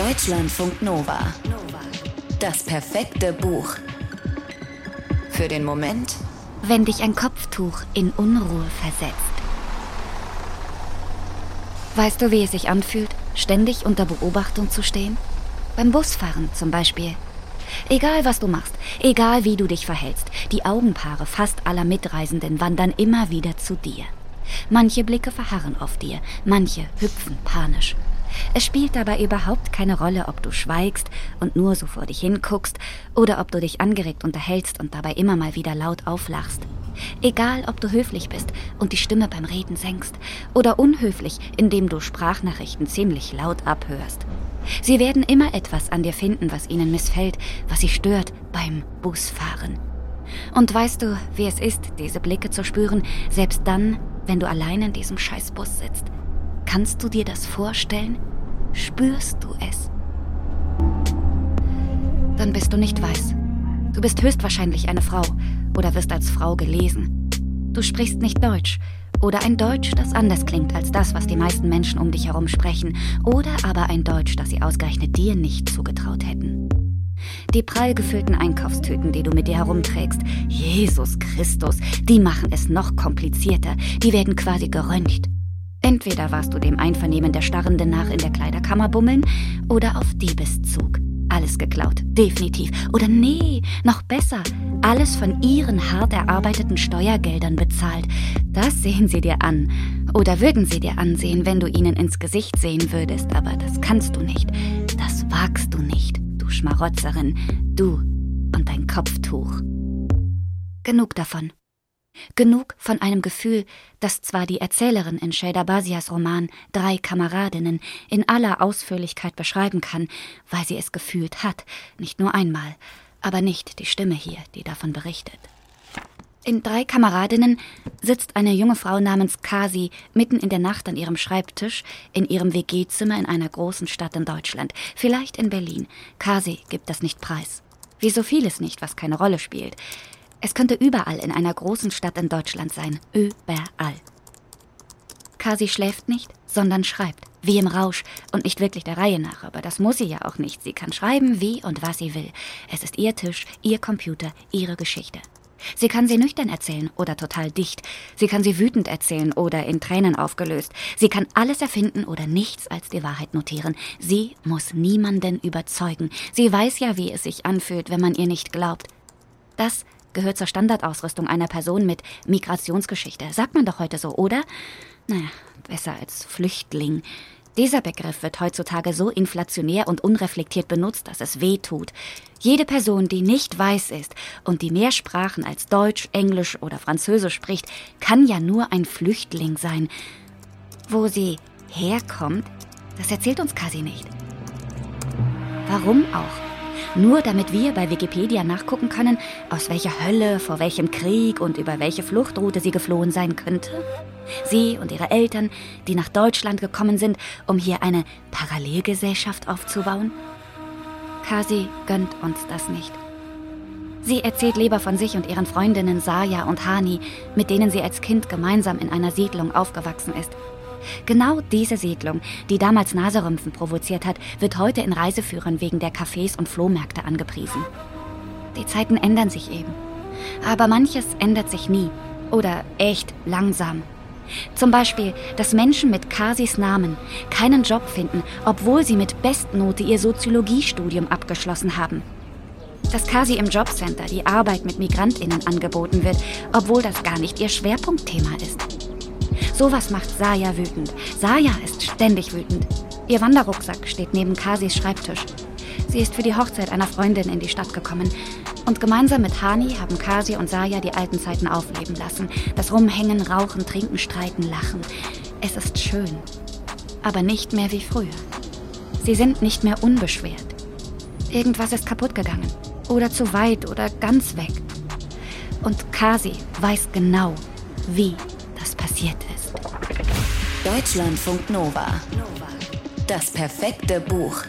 Deutschlandfunk Nova. Das perfekte Buch. Für den Moment, wenn dich ein Kopftuch in Unruhe versetzt. Weißt du, wie es sich anfühlt, ständig unter Beobachtung zu stehen? Beim Busfahren zum Beispiel. Egal was du machst, egal wie du dich verhältst, die Augenpaare fast aller Mitreisenden wandern immer wieder zu dir. Manche Blicke verharren auf dir, manche hüpfen panisch. Es spielt dabei überhaupt keine Rolle, ob du schweigst und nur so vor dich hinguckst oder ob du dich angeregt unterhältst und dabei immer mal wieder laut auflachst. Egal, ob du höflich bist und die Stimme beim Reden senkst oder unhöflich, indem du Sprachnachrichten ziemlich laut abhörst. Sie werden immer etwas an dir finden, was ihnen missfällt, was sie stört beim Busfahren. Und weißt du, wie es ist, diese Blicke zu spüren, selbst dann, wenn du allein in diesem Scheißbus sitzt? Kannst du dir das vorstellen? Spürst du es? Dann bist du nicht weiß. Du bist höchstwahrscheinlich eine Frau oder wirst als Frau gelesen. Du sprichst nicht Deutsch oder ein Deutsch, das anders klingt als das, was die meisten Menschen um dich herum sprechen, oder aber ein Deutsch, das sie ausgerechnet dir nicht zugetraut hätten. Die prall gefüllten Einkaufstüten, die du mit dir herumträgst, Jesus Christus, die machen es noch komplizierter, die werden quasi geröntgt. Entweder warst du dem Einvernehmen der Starrenden nach in der Kleiderkammer bummeln oder auf Diebeszug. Alles geklaut, definitiv. Oder nee, noch besser, alles von ihren hart erarbeiteten Steuergeldern bezahlt. Das sehen sie dir an. Oder würden sie dir ansehen, wenn du ihnen ins Gesicht sehen würdest. Aber das kannst du nicht. Das wagst du nicht, du Schmarotzerin. Du und dein Kopftuch. Genug davon. Genug von einem Gefühl, das zwar die Erzählerin in Shelda Basias Roman Drei Kameradinnen in aller Ausführlichkeit beschreiben kann, weil sie es gefühlt hat, nicht nur einmal, aber nicht die Stimme hier, die davon berichtet. In Drei Kameradinnen sitzt eine junge Frau namens Kasi mitten in der Nacht an ihrem Schreibtisch in ihrem WG-Zimmer in einer großen Stadt in Deutschland, vielleicht in Berlin. Kasi gibt das nicht preis. Wie so vieles nicht, was keine Rolle spielt. Es könnte überall in einer großen Stadt in Deutschland sein. Überall. Kasi schläft nicht, sondern schreibt, wie im Rausch und nicht wirklich der Reihe nach, aber das muss sie ja auch nicht. Sie kann schreiben, wie und was sie will. Es ist ihr Tisch, ihr Computer, ihre Geschichte. Sie kann sie nüchtern erzählen oder total dicht. Sie kann sie wütend erzählen oder in Tränen aufgelöst. Sie kann alles erfinden oder nichts als die Wahrheit notieren. Sie muss niemanden überzeugen. Sie weiß ja, wie es sich anfühlt, wenn man ihr nicht glaubt. Das gehört zur Standardausrüstung einer Person mit Migrationsgeschichte. Sagt man doch heute so, oder? Naja, besser als Flüchtling. Dieser Begriff wird heutzutage so inflationär und unreflektiert benutzt, dass es weh tut. Jede Person, die nicht weiß ist und die mehr Sprachen als Deutsch, Englisch oder Französisch spricht, kann ja nur ein Flüchtling sein. Wo sie herkommt, das erzählt uns Kasi nicht. Warum auch? Nur damit wir bei Wikipedia nachgucken können, aus welcher Hölle, vor welchem Krieg und über welche Fluchtroute sie geflohen sein könnte? Sie und ihre Eltern, die nach Deutschland gekommen sind, um hier eine Parallelgesellschaft aufzubauen? Kasi gönnt uns das nicht. Sie erzählt lieber von sich und ihren Freundinnen Saya und Hani, mit denen sie als Kind gemeinsam in einer Siedlung aufgewachsen ist. Genau diese Siedlung, die damals Naserümpfen provoziert hat, wird heute in Reiseführern wegen der Cafés und Flohmärkte angepriesen. Die Zeiten ändern sich eben. Aber manches ändert sich nie. Oder echt langsam. Zum Beispiel, dass Menschen mit Kasis Namen keinen Job finden, obwohl sie mit Bestnote ihr Soziologiestudium abgeschlossen haben. Dass Kasi im Jobcenter die Arbeit mit MigrantInnen angeboten wird, obwohl das gar nicht ihr Schwerpunktthema ist. Sowas macht Saya wütend. Saya ist ständig wütend. Ihr Wanderrucksack steht neben Kasis Schreibtisch. Sie ist für die Hochzeit einer Freundin in die Stadt gekommen. Und gemeinsam mit Hani haben Kasi und Saya die alten Zeiten aufleben lassen. Das Rumhängen, Rauchen, Trinken, Streiten, Lachen. Es ist schön. Aber nicht mehr wie früher. Sie sind nicht mehr unbeschwert. Irgendwas ist kaputt gegangen. Oder zu weit oder ganz weg. Und Kasi weiß genau, wie das passiert ist. Deutschlandfunk Nova. Das perfekte Buch.